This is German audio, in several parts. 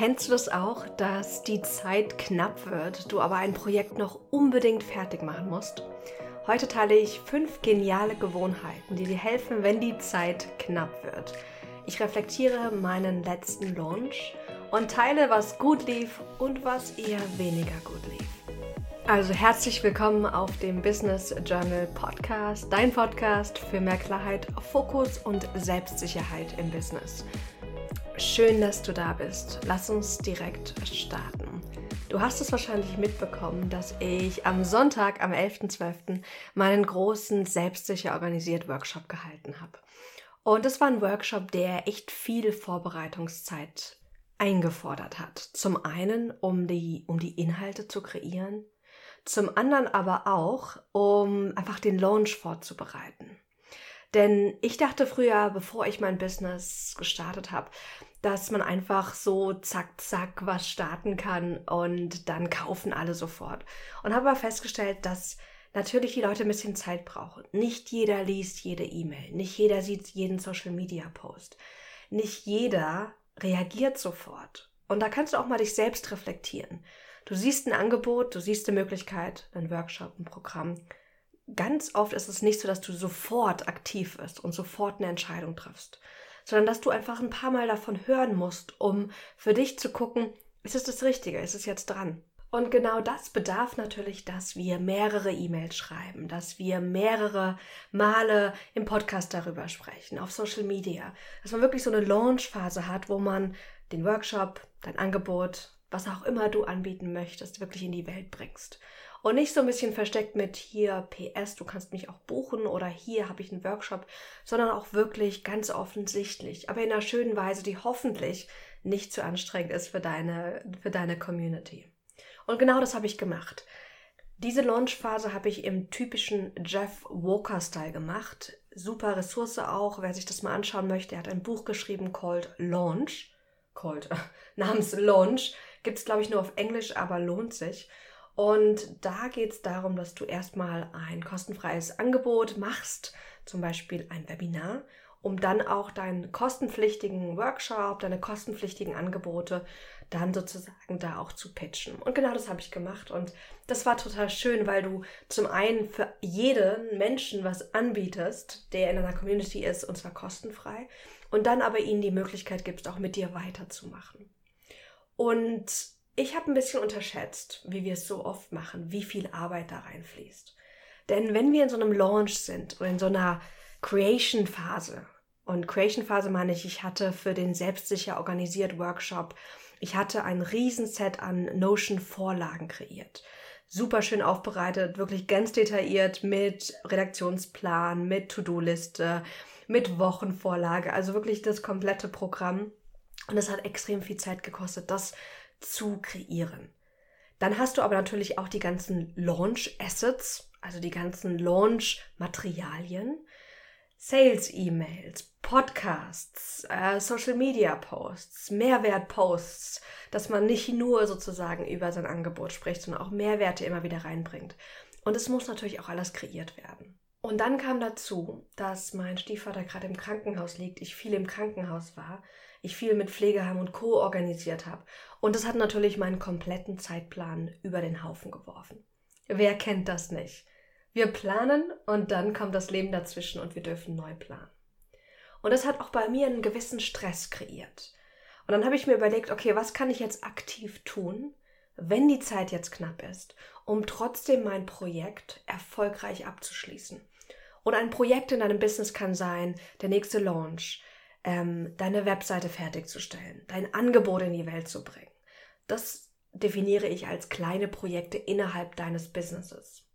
Kennst du das auch, dass die Zeit knapp wird, du aber ein Projekt noch unbedingt fertig machen musst? Heute teile ich fünf geniale Gewohnheiten, die dir helfen, wenn die Zeit knapp wird. Ich reflektiere meinen letzten Launch und teile, was gut lief und was eher weniger gut lief. Also herzlich willkommen auf dem Business Journal Podcast, dein Podcast für mehr Klarheit, Fokus und Selbstsicherheit im Business. Schön, dass du da bist. Lass uns direkt starten. Du hast es wahrscheinlich mitbekommen, dass ich am Sonntag, am 11.12., meinen großen Selbstsicher organisiert Workshop gehalten habe. Und das war ein Workshop, der echt viel Vorbereitungszeit eingefordert hat. Zum einen, um die, um die Inhalte zu kreieren, zum anderen aber auch, um einfach den Launch vorzubereiten. Denn ich dachte früher, bevor ich mein Business gestartet habe, dass man einfach so zack, zack was starten kann und dann kaufen alle sofort. Und habe aber festgestellt, dass natürlich die Leute ein bisschen Zeit brauchen. Nicht jeder liest jede E-Mail, nicht jeder sieht jeden Social-Media-Post, nicht jeder reagiert sofort. Und da kannst du auch mal dich selbst reflektieren. Du siehst ein Angebot, du siehst eine Möglichkeit, ein Workshop, ein Programm. Ganz oft ist es nicht so, dass du sofort aktiv wirst und sofort eine Entscheidung triffst sondern dass du einfach ein paar Mal davon hören musst, um für dich zu gucken, ist es das Richtige, ist es jetzt dran? Und genau das bedarf natürlich, dass wir mehrere E-Mails schreiben, dass wir mehrere Male im Podcast darüber sprechen, auf Social Media, dass man wirklich so eine Launch-Phase hat, wo man den Workshop, dein Angebot, was auch immer du anbieten möchtest, wirklich in die Welt bringst. Und nicht so ein bisschen versteckt mit hier PS, du kannst mich auch buchen oder hier habe ich einen Workshop, sondern auch wirklich ganz offensichtlich, aber in einer schönen Weise, die hoffentlich nicht zu anstrengend ist für deine, für deine Community. Und genau das habe ich gemacht. Diese Launchphase habe ich im typischen Jeff Walker-Style gemacht. Super Ressource auch, wer sich das mal anschauen möchte. Er hat ein Buch geschrieben, called Launch. Called, namens Launch. Gibt es, glaube ich, nur auf Englisch, aber lohnt sich. Und da geht es darum, dass du erstmal ein kostenfreies Angebot machst, zum Beispiel ein Webinar, um dann auch deinen kostenpflichtigen Workshop, deine kostenpflichtigen Angebote dann sozusagen da auch zu pitchen. Und genau das habe ich gemacht und das war total schön, weil du zum einen für jeden Menschen was anbietest, der in einer Community ist und zwar kostenfrei und dann aber ihnen die Möglichkeit gibst, auch mit dir weiterzumachen. Und ich habe ein bisschen unterschätzt, wie wir es so oft machen, wie viel Arbeit da reinfließt. Denn wenn wir in so einem Launch sind oder in so einer Creation-Phase, und Creation-Phase meine ich, ich hatte für den selbstsicher organisiert Workshop, ich hatte ein Riesenset an Notion-Vorlagen kreiert. Super schön aufbereitet, wirklich ganz detailliert mit Redaktionsplan, mit To-Do-Liste, mit Wochenvorlage, also wirklich das komplette Programm. Und es hat extrem viel Zeit gekostet, das zu kreieren. Dann hast du aber natürlich auch die ganzen Launch Assets, also die ganzen Launch Materialien, Sales E-Mails, Podcasts, äh, Social Media Posts, Mehrwert Posts, dass man nicht nur sozusagen über sein Angebot spricht, sondern auch Mehrwerte immer wieder reinbringt. Und es muss natürlich auch alles kreiert werden. Und dann kam dazu, dass mein Stiefvater gerade im Krankenhaus liegt, ich viel im Krankenhaus war, ich viel mit Pflegeheim und Co. organisiert habe. Und das hat natürlich meinen kompletten Zeitplan über den Haufen geworfen. Wer kennt das nicht? Wir planen und dann kommt das Leben dazwischen und wir dürfen neu planen. Und das hat auch bei mir einen gewissen Stress kreiert. Und dann habe ich mir überlegt, okay, was kann ich jetzt aktiv tun, wenn die Zeit jetzt knapp ist, um trotzdem mein Projekt erfolgreich abzuschließen. Und ein Projekt in deinem Business kann sein, der nächste Launch, ähm, deine Webseite fertigzustellen, dein Angebot in die Welt zu bringen. Das definiere ich als kleine Projekte innerhalb deines Businesses.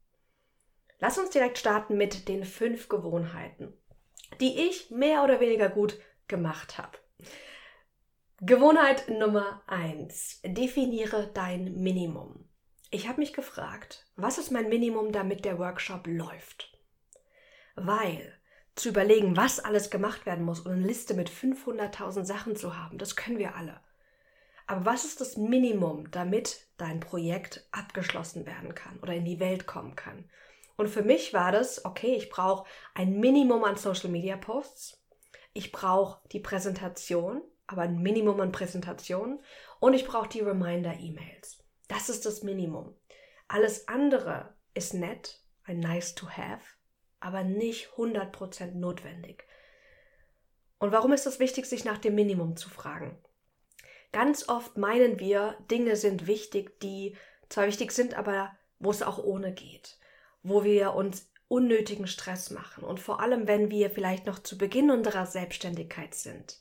Lass uns direkt starten mit den fünf Gewohnheiten, die ich mehr oder weniger gut gemacht habe. Gewohnheit Nummer eins: Definiere dein Minimum. Ich habe mich gefragt, was ist mein Minimum, damit der Workshop läuft? Weil zu überlegen, was alles gemacht werden muss und eine Liste mit 500.000 Sachen zu haben, das können wir alle. Aber was ist das Minimum, damit dein Projekt abgeschlossen werden kann oder in die Welt kommen kann? Und für mich war das, okay, ich brauche ein Minimum an Social Media Posts. Ich brauche die Präsentation, aber ein Minimum an Präsentationen und ich brauche die Reminder-E-Mails. Das ist das Minimum. Alles andere ist nett, ein nice to have, aber nicht 100% notwendig. Und warum ist es wichtig, sich nach dem Minimum zu fragen? Ganz oft meinen wir, Dinge sind wichtig, die zwar wichtig sind, aber wo es auch ohne geht, wo wir uns unnötigen Stress machen und vor allem, wenn wir vielleicht noch zu Beginn unserer Selbstständigkeit sind,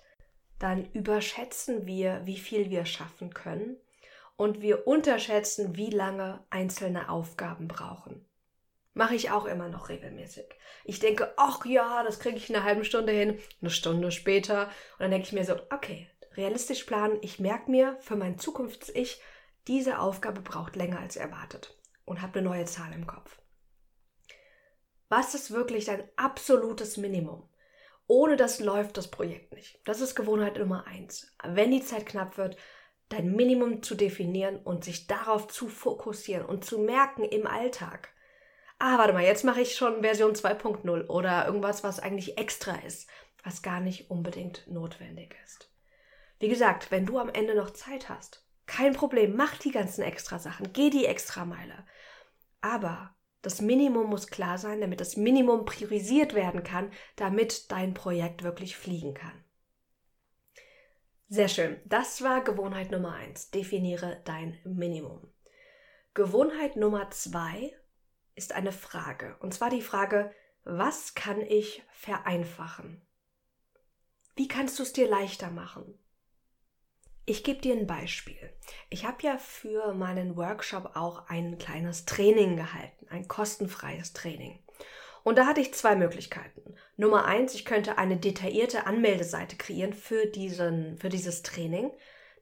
dann überschätzen wir, wie viel wir schaffen können und wir unterschätzen, wie lange einzelne Aufgaben brauchen. Mache ich auch immer noch regelmäßig. Ich denke, ach ja, das kriege ich in einer halben Stunde hin, eine Stunde später. Und dann denke ich mir so, okay, realistisch planen, ich merke mir für mein Zukunfts-Ich, diese Aufgabe braucht länger als erwartet und habe eine neue Zahl im Kopf. Was ist wirklich dein absolutes Minimum? Ohne das läuft das Projekt nicht. Das ist Gewohnheit Nummer eins. Wenn die Zeit knapp wird, dein Minimum zu definieren und sich darauf zu fokussieren und zu merken im Alltag. Ah, warte mal, jetzt mache ich schon Version 2.0 oder irgendwas, was eigentlich extra ist, was gar nicht unbedingt notwendig ist. Wie gesagt, wenn du am Ende noch Zeit hast, kein Problem, mach die ganzen extra Sachen, geh die extra Meile. Aber das Minimum muss klar sein, damit das Minimum priorisiert werden kann, damit dein Projekt wirklich fliegen kann. Sehr schön. Das war Gewohnheit Nummer eins. Definiere dein Minimum. Gewohnheit Nummer zwei ist eine Frage. Und zwar die Frage, was kann ich vereinfachen? Wie kannst du es dir leichter machen? Ich gebe dir ein Beispiel. Ich habe ja für meinen Workshop auch ein kleines Training gehalten, ein kostenfreies Training. Und da hatte ich zwei Möglichkeiten. Nummer eins, ich könnte eine detaillierte Anmeldeseite kreieren für, diesen, für dieses Training.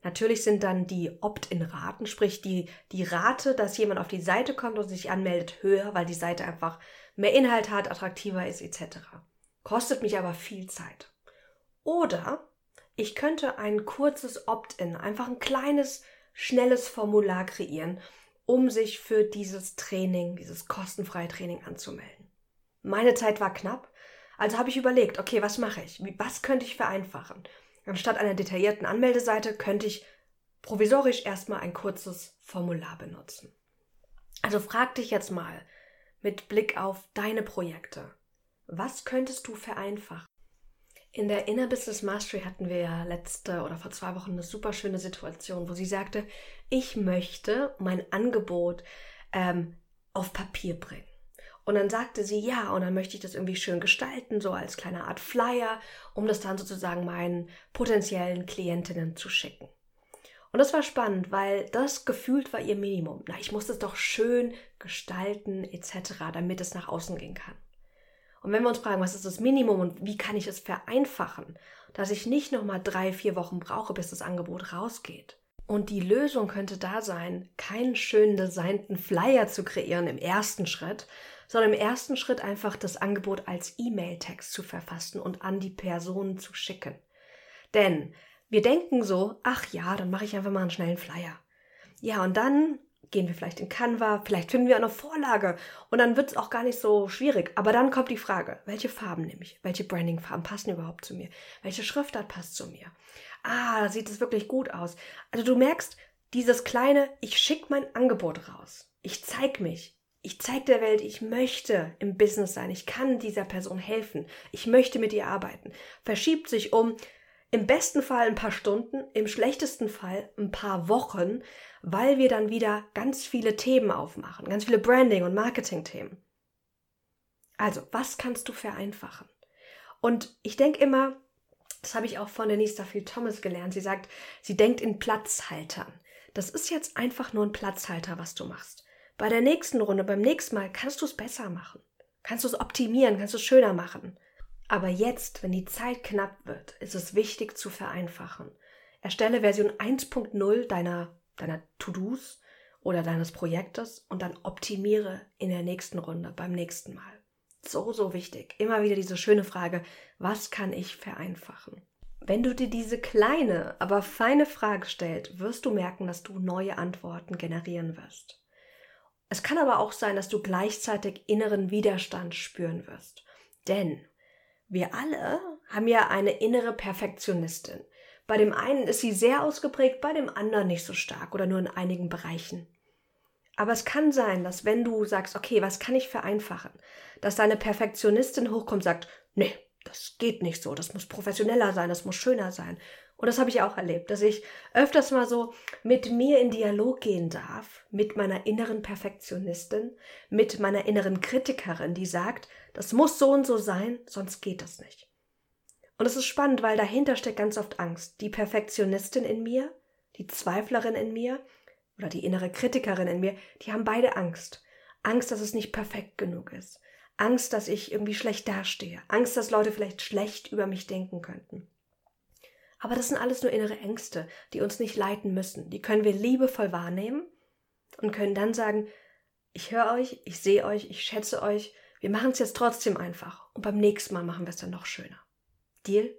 Natürlich sind dann die Opt-in-Raten, sprich die, die Rate, dass jemand auf die Seite kommt und sich anmeldet, höher, weil die Seite einfach mehr Inhalt hat, attraktiver ist etc. Kostet mich aber viel Zeit. Oder ich könnte ein kurzes Opt-in, einfach ein kleines, schnelles Formular kreieren, um sich für dieses Training, dieses kostenfreie Training anzumelden. Meine Zeit war knapp, also habe ich überlegt, okay, was mache ich? Was könnte ich vereinfachen? Anstatt einer detaillierten Anmeldeseite könnte ich provisorisch erstmal ein kurzes Formular benutzen. Also frag dich jetzt mal mit Blick auf deine Projekte, was könntest du vereinfachen? In der Inner Business Mastery hatten wir ja letzte oder vor zwei Wochen eine super schöne Situation, wo sie sagte, ich möchte mein Angebot ähm, auf Papier bringen. Und dann sagte sie, ja, und dann möchte ich das irgendwie schön gestalten, so als kleine Art Flyer, um das dann sozusagen meinen potenziellen Klientinnen zu schicken. Und das war spannend, weil das gefühlt war ihr Minimum. Na, ich muss es doch schön gestalten etc., damit es nach außen gehen kann. Und wenn wir uns fragen, was ist das Minimum und wie kann ich es vereinfachen, dass ich nicht nochmal drei, vier Wochen brauche, bis das Angebot rausgeht. Und die Lösung könnte da sein, keinen schön designten Flyer zu kreieren im ersten Schritt, sondern im ersten Schritt einfach das Angebot als E-Mail-Text zu verfassen und an die Person zu schicken. Denn wir denken so, ach ja, dann mache ich einfach mal einen schnellen Flyer. Ja, und dann gehen wir vielleicht in Canva, vielleicht finden wir eine Vorlage und dann wird es auch gar nicht so schwierig. Aber dann kommt die Frage, welche Farben nehme ich? Welche Branding-Farben passen überhaupt zu mir? Welche Schriftart passt zu mir? Ah, sieht es wirklich gut aus. Also du merkst, dieses kleine, ich schicke mein Angebot raus. Ich zeige mich. Ich zeige der Welt, ich möchte im Business sein. Ich kann dieser Person helfen. Ich möchte mit ihr arbeiten. Verschiebt sich um im besten Fall ein paar Stunden, im schlechtesten Fall ein paar Wochen, weil wir dann wieder ganz viele Themen aufmachen, ganz viele Branding- und Marketing-Themen. Also, was kannst du vereinfachen? Und ich denke immer, das habe ich auch von Denise Duffield Thomas gelernt, sie sagt, sie denkt in Platzhaltern. Das ist jetzt einfach nur ein Platzhalter, was du machst. Bei der nächsten Runde, beim nächsten Mal kannst du es besser machen. Kannst du es optimieren, kannst du es schöner machen. Aber jetzt, wenn die Zeit knapp wird, ist es wichtig zu vereinfachen. Erstelle Version 1.0 deiner deiner To-Dos oder deines Projektes und dann optimiere in der nächsten Runde, beim nächsten Mal. So, so wichtig. Immer wieder diese schöne Frage, was kann ich vereinfachen? Wenn du dir diese kleine, aber feine Frage stellst, wirst du merken, dass du neue Antworten generieren wirst. Es kann aber auch sein, dass du gleichzeitig inneren Widerstand spüren wirst. Denn wir alle haben ja eine innere Perfektionistin. Bei dem einen ist sie sehr ausgeprägt, bei dem anderen nicht so stark oder nur in einigen Bereichen. Aber es kann sein, dass wenn du sagst, okay, was kann ich vereinfachen, dass deine Perfektionistin hochkommt und sagt, nee, das geht nicht so, das muss professioneller sein, das muss schöner sein. Und das habe ich auch erlebt, dass ich öfters mal so mit mir in Dialog gehen darf, mit meiner inneren Perfektionistin, mit meiner inneren Kritikerin, die sagt, das muss so und so sein, sonst geht das nicht. Und es ist spannend, weil dahinter steckt ganz oft Angst. Die Perfektionistin in mir, die Zweiflerin in mir oder die innere Kritikerin in mir, die haben beide Angst. Angst, dass es nicht perfekt genug ist. Angst, dass ich irgendwie schlecht dastehe. Angst, dass Leute vielleicht schlecht über mich denken könnten. Aber das sind alles nur innere Ängste, die uns nicht leiten müssen. Die können wir liebevoll wahrnehmen und können dann sagen, ich höre euch, ich sehe euch, ich schätze euch, wir machen es jetzt trotzdem einfach und beim nächsten Mal machen wir es dann noch schöner. Deal?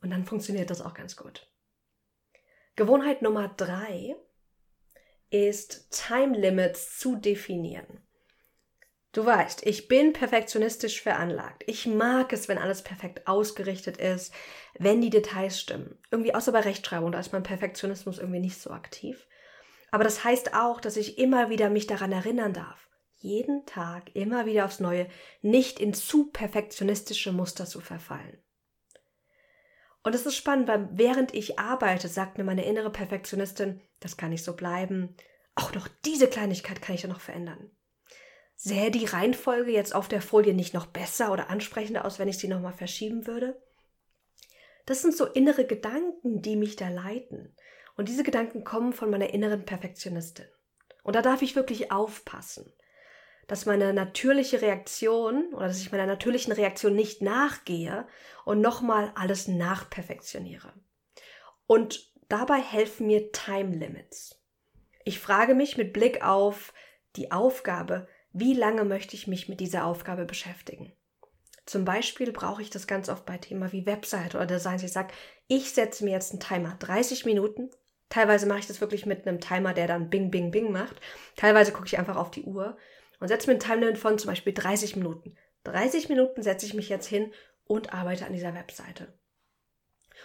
Und dann funktioniert das auch ganz gut. Gewohnheit Nummer drei ist Time Limits zu definieren. Du weißt, ich bin perfektionistisch veranlagt. Ich mag es, wenn alles perfekt ausgerichtet ist, wenn die Details stimmen. Irgendwie außer bei Rechtschreibung, da ist mein Perfektionismus irgendwie nicht so aktiv. Aber das heißt auch, dass ich immer wieder mich daran erinnern darf, jeden Tag immer wieder aufs Neue nicht in zu perfektionistische Muster zu verfallen. Und es ist spannend, weil während ich arbeite, sagt mir meine innere Perfektionistin, das kann nicht so bleiben. Auch noch diese Kleinigkeit kann ich ja noch verändern. Sähe die Reihenfolge jetzt auf der Folie nicht noch besser oder ansprechender aus, wenn ich sie nochmal verschieben würde? Das sind so innere Gedanken, die mich da leiten. Und diese Gedanken kommen von meiner inneren Perfektionistin. Und da darf ich wirklich aufpassen dass meine natürliche Reaktion oder dass ich meiner natürlichen Reaktion nicht nachgehe und nochmal alles nachperfektioniere. Und dabei helfen mir Time Limits. Ich frage mich mit Blick auf die Aufgabe, wie lange möchte ich mich mit dieser Aufgabe beschäftigen? Zum Beispiel brauche ich das ganz oft bei Thema wie Website oder Design. Ich sage, ich setze mir jetzt einen Timer, 30 Minuten. Teilweise mache ich das wirklich mit einem Timer, der dann Bing, Bing, Bing macht. Teilweise gucke ich einfach auf die Uhr und setze mir ein Timelimit von zum Beispiel 30 Minuten. 30 Minuten setze ich mich jetzt hin und arbeite an dieser Webseite.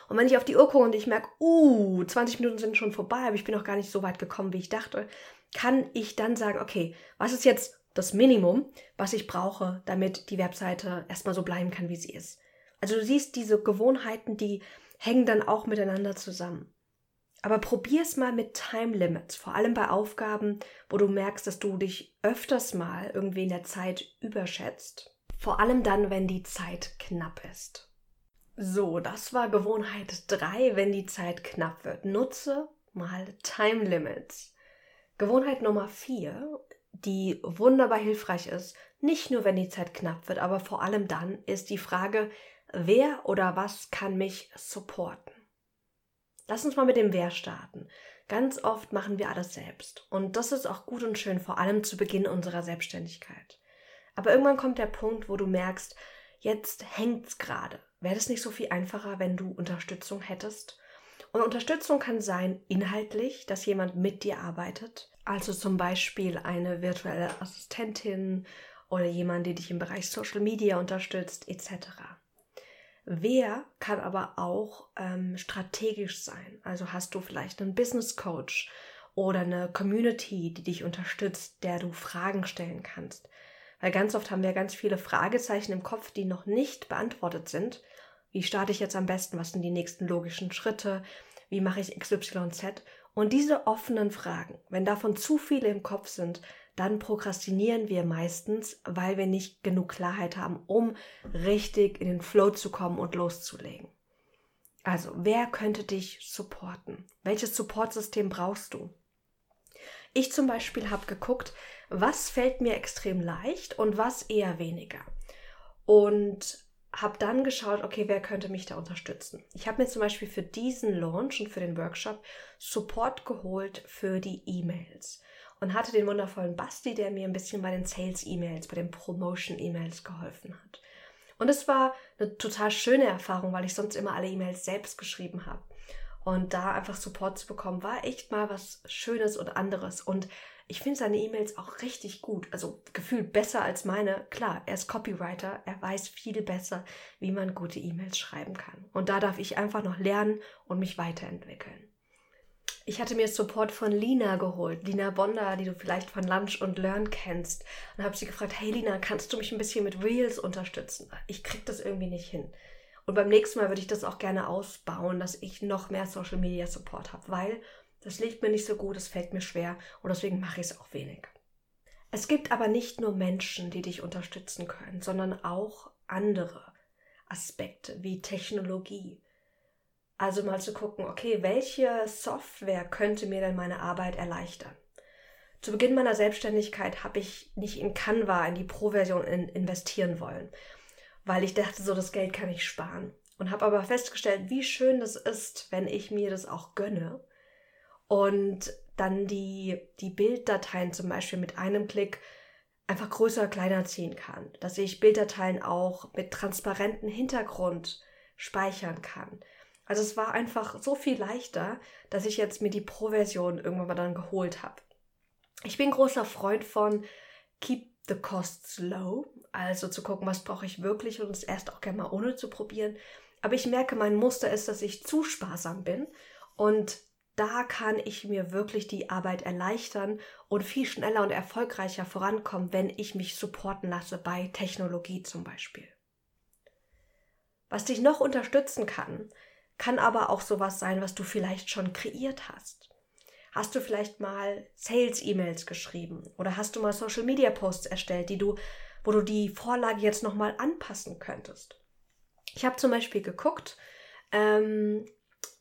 Und wenn ich auf die Uhr gucke und ich merke, uh, 20 Minuten sind schon vorbei, aber ich bin noch gar nicht so weit gekommen, wie ich dachte, kann ich dann sagen, okay, was ist jetzt das Minimum, was ich brauche, damit die Webseite erstmal so bleiben kann, wie sie ist. Also du siehst, diese Gewohnheiten, die hängen dann auch miteinander zusammen. Aber probier's mal mit Time Limits, vor allem bei Aufgaben, wo du merkst, dass du dich öfters mal irgendwie in der Zeit überschätzt. Vor allem dann, wenn die Zeit knapp ist. So, das war Gewohnheit 3, wenn die Zeit knapp wird. Nutze mal Time Limits. Gewohnheit Nummer 4, die wunderbar hilfreich ist, nicht nur wenn die Zeit knapp wird, aber vor allem dann, ist die Frage, wer oder was kann mich supporten? Lass uns mal mit dem Wer starten. Ganz oft machen wir alles selbst. Und das ist auch gut und schön, vor allem zu Beginn unserer Selbstständigkeit. Aber irgendwann kommt der Punkt, wo du merkst, jetzt hängt's gerade. Wäre es nicht so viel einfacher, wenn du Unterstützung hättest? Und Unterstützung kann sein inhaltlich, dass jemand mit dir arbeitet. Also zum Beispiel eine virtuelle Assistentin oder jemand, der dich im Bereich Social Media unterstützt, etc. Wer kann aber auch ähm, strategisch sein. Also hast du vielleicht einen Business Coach oder eine Community, die dich unterstützt, der du Fragen stellen kannst. Weil ganz oft haben wir ganz viele Fragezeichen im Kopf, die noch nicht beantwortet sind. Wie starte ich jetzt am besten? Was sind die nächsten logischen Schritte? Wie mache ich XYZ? Und diese offenen Fragen, wenn davon zu viele im Kopf sind, dann prokrastinieren wir meistens, weil wir nicht genug Klarheit haben, um richtig in den Flow zu kommen und loszulegen. Also, wer könnte dich supporten? Welches Supportsystem brauchst du? Ich zum Beispiel habe geguckt, was fällt mir extrem leicht und was eher weniger. Und habe dann geschaut, okay, wer könnte mich da unterstützen. Ich habe mir zum Beispiel für diesen Launch und für den Workshop Support geholt für die E-Mails und hatte den wundervollen Basti, der mir ein bisschen bei den Sales-E-Mails, bei den Promotion-E-Mails geholfen hat. Und es war eine total schöne Erfahrung, weil ich sonst immer alle E-Mails selbst geschrieben habe. Und da einfach Support zu bekommen, war echt mal was Schönes und anderes. Und ich finde seine E-Mails auch richtig gut. Also gefühlt besser als meine. Klar, er ist Copywriter. Er weiß viel besser, wie man gute E-Mails schreiben kann. Und da darf ich einfach noch lernen und mich weiterentwickeln. Ich hatte mir Support von Lina geholt, Lina Bonder, die du vielleicht von Lunch und Learn kennst. Und habe sie gefragt, hey Lina, kannst du mich ein bisschen mit Reels unterstützen? Ich krieg das irgendwie nicht hin. Und beim nächsten Mal würde ich das auch gerne ausbauen, dass ich noch mehr Social Media Support habe, weil das liegt mir nicht so gut, es fällt mir schwer und deswegen mache ich es auch wenig. Es gibt aber nicht nur Menschen, die dich unterstützen können, sondern auch andere Aspekte wie Technologie. Also mal zu gucken, okay, welche Software könnte mir denn meine Arbeit erleichtern? Zu Beginn meiner Selbstständigkeit habe ich nicht in Canva, in die Pro-Version in investieren wollen weil ich dachte, so das Geld kann ich sparen. Und habe aber festgestellt, wie schön das ist, wenn ich mir das auch gönne und dann die, die Bilddateien zum Beispiel mit einem Klick einfach größer, kleiner ziehen kann. Dass ich Bilddateien auch mit transparentem Hintergrund speichern kann. Also es war einfach so viel leichter, dass ich jetzt mir die Pro-Version irgendwann mal dann geholt habe. Ich bin großer Freund von Keep the costs low, also zu gucken, was brauche ich wirklich und es erst auch gerne mal ohne zu probieren. Aber ich merke, mein Muster ist, dass ich zu sparsam bin und da kann ich mir wirklich die Arbeit erleichtern und viel schneller und erfolgreicher vorankommen, wenn ich mich supporten lasse bei Technologie zum Beispiel. Was dich noch unterstützen kann, kann aber auch sowas sein, was du vielleicht schon kreiert hast. Hast du vielleicht mal Sales-E-Mails geschrieben oder hast du mal Social-Media-Posts erstellt, die du, wo du die Vorlage jetzt nochmal anpassen könntest? Ich habe zum Beispiel geguckt, ähm,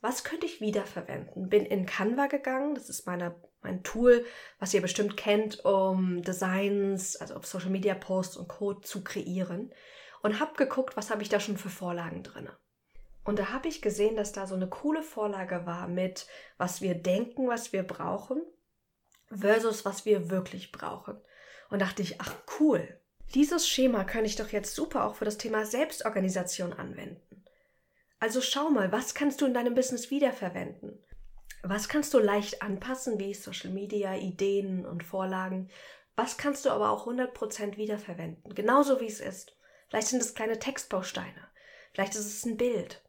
was könnte ich wiederverwenden? Bin in Canva gegangen, das ist meine, mein Tool, was ihr bestimmt kennt, um Designs, also auf Social Media Posts und Code zu kreieren und habe geguckt, was habe ich da schon für Vorlagen drin. Und da habe ich gesehen, dass da so eine coole Vorlage war mit, was wir denken, was wir brauchen, versus was wir wirklich brauchen. Und dachte ich, ach cool, dieses Schema kann ich doch jetzt super auch für das Thema Selbstorganisation anwenden. Also schau mal, was kannst du in deinem Business wiederverwenden? Was kannst du leicht anpassen, wie Social Media, Ideen und Vorlagen? Was kannst du aber auch 100% wiederverwenden? Genauso wie es ist. Vielleicht sind es kleine Textbausteine. Vielleicht ist es ein Bild.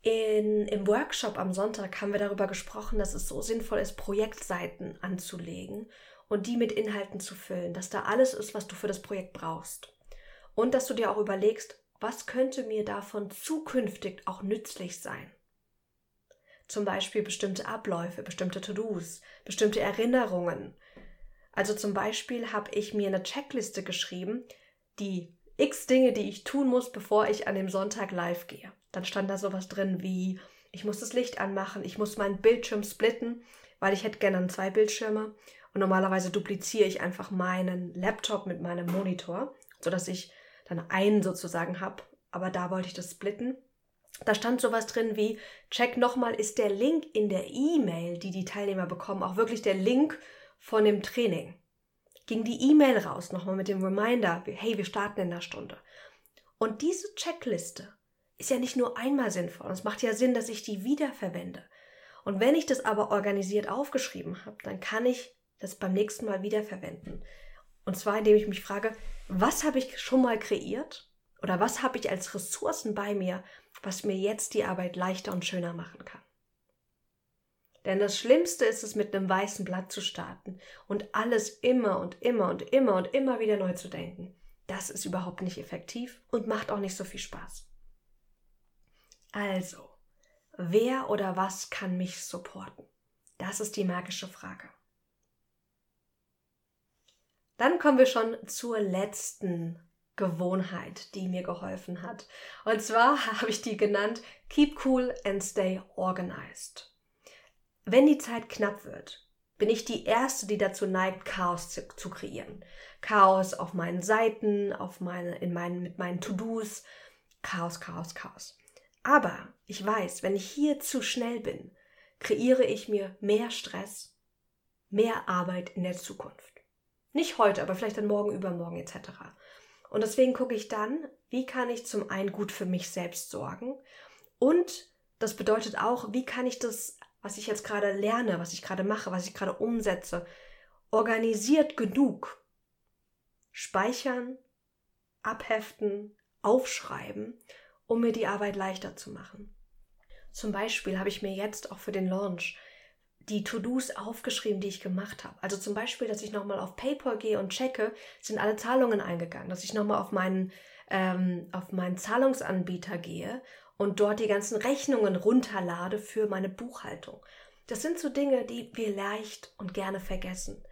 In, Im Workshop am Sonntag haben wir darüber gesprochen, dass es so sinnvoll ist, Projektseiten anzulegen und die mit Inhalten zu füllen, dass da alles ist, was du für das Projekt brauchst. Und dass du dir auch überlegst, was könnte mir davon zukünftig auch nützlich sein. Zum Beispiel bestimmte Abläufe, bestimmte To-Dos, bestimmte Erinnerungen. Also zum Beispiel habe ich mir eine Checkliste geschrieben, die x Dinge, die ich tun muss, bevor ich an dem Sonntag live gehe. Dann stand da sowas drin wie, ich muss das Licht anmachen, ich muss meinen Bildschirm splitten, weil ich hätte gerne zwei Bildschirme. Und normalerweise dupliziere ich einfach meinen Laptop mit meinem Monitor, sodass ich dann einen sozusagen habe. Aber da wollte ich das splitten. Da stand sowas drin wie, check nochmal, ist der Link in der E-Mail, die die Teilnehmer bekommen, auch wirklich der Link von dem Training. Ging die E-Mail raus, nochmal mit dem Reminder, hey, wir starten in einer Stunde. Und diese Checkliste ist ja nicht nur einmal sinnvoll. Es macht ja Sinn, dass ich die wiederverwende. Und wenn ich das aber organisiert aufgeschrieben habe, dann kann ich das beim nächsten Mal wiederverwenden. Und zwar, indem ich mich frage, was habe ich schon mal kreiert? Oder was habe ich als Ressourcen bei mir, was mir jetzt die Arbeit leichter und schöner machen kann? Denn das Schlimmste ist es, mit einem weißen Blatt zu starten und alles immer und immer und immer und immer wieder neu zu denken. Das ist überhaupt nicht effektiv und macht auch nicht so viel Spaß. Also, wer oder was kann mich supporten? Das ist die magische Frage. Dann kommen wir schon zur letzten Gewohnheit, die mir geholfen hat. Und zwar habe ich die genannt Keep cool and stay organized. Wenn die Zeit knapp wird, bin ich die Erste, die dazu neigt, Chaos zu, zu kreieren. Chaos auf meinen Seiten, auf meine, in meinen, mit meinen To-Dos. Chaos, Chaos, Chaos. Aber ich weiß, wenn ich hier zu schnell bin, kreiere ich mir mehr Stress, mehr Arbeit in der Zukunft. Nicht heute, aber vielleicht dann morgen, übermorgen etc. Und deswegen gucke ich dann, wie kann ich zum einen gut für mich selbst sorgen und Das bedeutet auch, wie kann ich das, was ich jetzt gerade lerne, was ich gerade mache, was ich gerade umsetze, organisiert genug speichern, abheften, aufschreiben, um mir die Arbeit leichter zu machen. Zum Beispiel habe ich mir jetzt auch für den Launch die To-Dos aufgeschrieben, die ich gemacht habe. Also zum Beispiel, dass ich nochmal auf PayPal gehe und checke, sind alle Zahlungen eingegangen, dass ich nochmal auf meinen, ähm, auf meinen Zahlungsanbieter gehe und dort die ganzen Rechnungen runterlade für meine Buchhaltung. Das sind so Dinge, die wir leicht und gerne vergessen.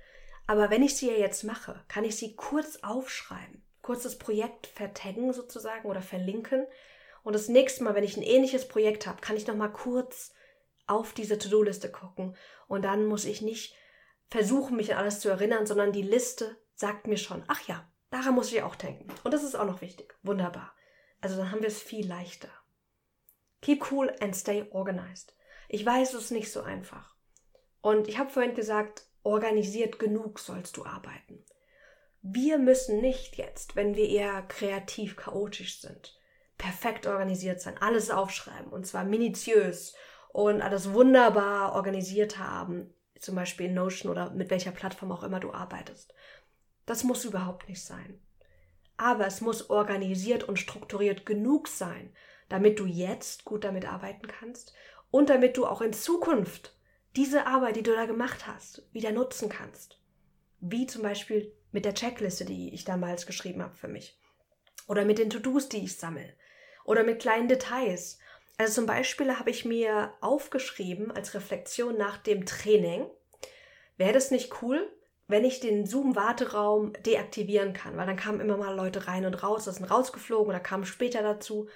Aber wenn ich sie ja jetzt mache, kann ich sie kurz aufschreiben, kurz das Projekt vertaggen sozusagen oder verlinken. Und das nächste Mal, wenn ich ein ähnliches Projekt habe, kann ich nochmal kurz auf diese To-Do-Liste gucken. Und dann muss ich nicht versuchen, mich an alles zu erinnern, sondern die Liste sagt mir schon, ach ja, daran muss ich auch denken. Und das ist auch noch wichtig. Wunderbar. Also dann haben wir es viel leichter. Keep cool and stay organized. Ich weiß, es ist nicht so einfach. Und ich habe vorhin gesagt, organisiert genug sollst du arbeiten. Wir müssen nicht jetzt, wenn wir eher kreativ chaotisch sind, perfekt organisiert sein, alles aufschreiben und zwar minutiös und alles wunderbar organisiert haben, zum Beispiel in Notion oder mit welcher Plattform auch immer du arbeitest. Das muss überhaupt nicht sein. Aber es muss organisiert und strukturiert genug sein, damit du jetzt gut damit arbeiten kannst und damit du auch in Zukunft diese Arbeit, die du da gemacht hast, wieder nutzen kannst. Wie zum Beispiel mit der Checkliste, die ich damals geschrieben habe für mich. Oder mit den To-Dos, die ich sammle. Oder mit kleinen Details. Also zum Beispiel habe ich mir aufgeschrieben als Reflexion nach dem Training, wäre das nicht cool, wenn ich den Zoom-Warteraum deaktivieren kann, weil dann kamen immer mal Leute rein und raus, das sind rausgeflogen oder kamen später dazu.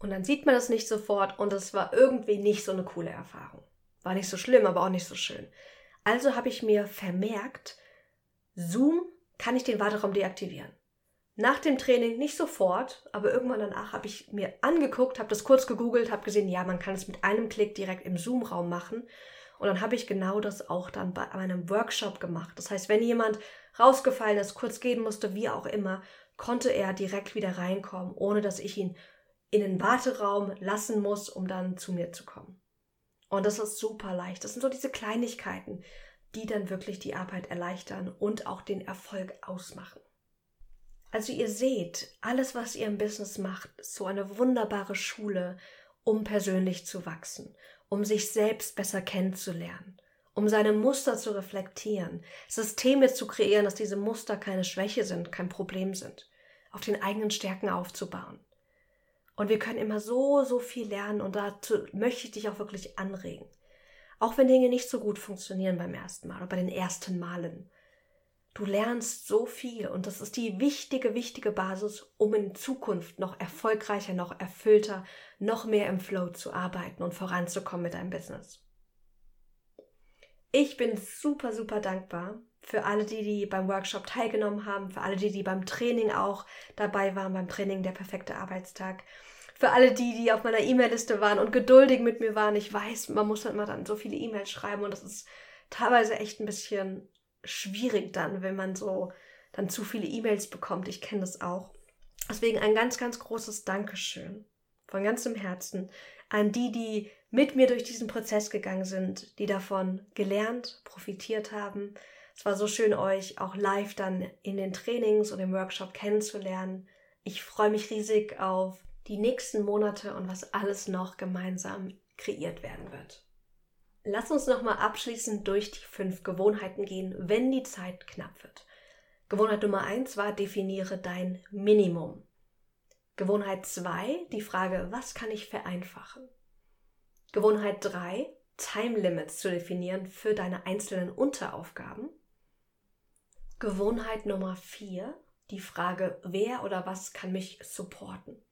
Und dann sieht man das nicht sofort und es war irgendwie nicht so eine coole Erfahrung. War nicht so schlimm, aber auch nicht so schön. Also habe ich mir vermerkt, Zoom kann ich den Warteraum deaktivieren. Nach dem Training nicht sofort, aber irgendwann danach habe ich mir angeguckt, habe das kurz gegoogelt, habe gesehen, ja, man kann es mit einem Klick direkt im Zoom-Raum machen. Und dann habe ich genau das auch dann bei meinem Workshop gemacht. Das heißt, wenn jemand rausgefallen ist, kurz gehen musste, wie auch immer, konnte er direkt wieder reinkommen, ohne dass ich ihn in den Warteraum lassen muss, um dann zu mir zu kommen. Und das ist super leicht. Das sind so diese Kleinigkeiten, die dann wirklich die Arbeit erleichtern und auch den Erfolg ausmachen. Also ihr seht, alles, was ihr im Business macht, ist so eine wunderbare Schule, um persönlich zu wachsen, um sich selbst besser kennenzulernen, um seine Muster zu reflektieren, Systeme zu kreieren, dass diese Muster keine Schwäche sind, kein Problem sind, auf den eigenen Stärken aufzubauen. Und wir können immer so, so viel lernen und dazu möchte ich dich auch wirklich anregen. Auch wenn Dinge nicht so gut funktionieren beim ersten Mal oder bei den ersten Malen. Du lernst so viel und das ist die wichtige, wichtige Basis, um in Zukunft noch erfolgreicher, noch erfüllter, noch mehr im Flow zu arbeiten und voranzukommen mit deinem Business. Ich bin super, super dankbar für alle, die, die beim Workshop teilgenommen haben, für alle, die, die beim Training auch dabei waren, beim Training der perfekte Arbeitstag. Für alle die, die auf meiner E-Mail-Liste waren und geduldig mit mir waren. Ich weiß, man muss dann immer dann so viele E-Mails schreiben und das ist teilweise echt ein bisschen schwierig dann, wenn man so dann zu viele E-Mails bekommt. Ich kenne das auch. Deswegen ein ganz, ganz großes Dankeschön von ganzem Herzen an die, die mit mir durch diesen Prozess gegangen sind, die davon gelernt, profitiert haben. Es war so schön, euch auch live dann in den Trainings und im Workshop kennenzulernen. Ich freue mich riesig auf die nächsten Monate und was alles noch gemeinsam kreiert werden wird. Lass uns nochmal abschließend durch die fünf Gewohnheiten gehen, wenn die Zeit knapp wird. Gewohnheit Nummer eins war, definiere dein Minimum. Gewohnheit zwei, die Frage, was kann ich vereinfachen? Gewohnheit drei, Time Limits zu definieren für deine einzelnen Unteraufgaben. Gewohnheit Nummer vier, die Frage, wer oder was kann mich supporten?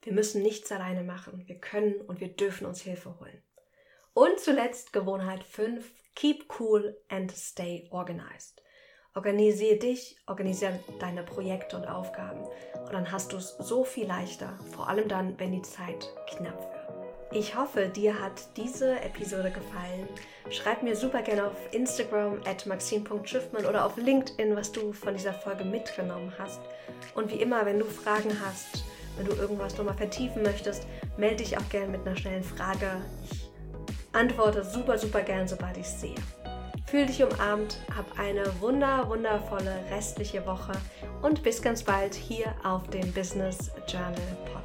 Wir müssen nichts alleine machen. Wir können und wir dürfen uns Hilfe holen. Und zuletzt Gewohnheit 5. Keep cool and stay organized. Organisiere dich, organisiere deine Projekte und Aufgaben. Und dann hast du es so viel leichter, vor allem dann, wenn die Zeit knapp wird. Ich hoffe, dir hat diese Episode gefallen. Schreib mir super gerne auf Instagram at maxim.schiffmann oder auf LinkedIn, was du von dieser Folge mitgenommen hast. Und wie immer, wenn du Fragen hast, Wenn du irgendwas nochmal vertiefen möchtest, melde dich auch gerne mit einer schnellen Frage. Ich antworte super, super gern, sobald ich es sehe. Fühl dich umarmt, hab eine wunder, wundervolle restliche Woche und bis ganz bald hier auf dem Business Journal Podcast.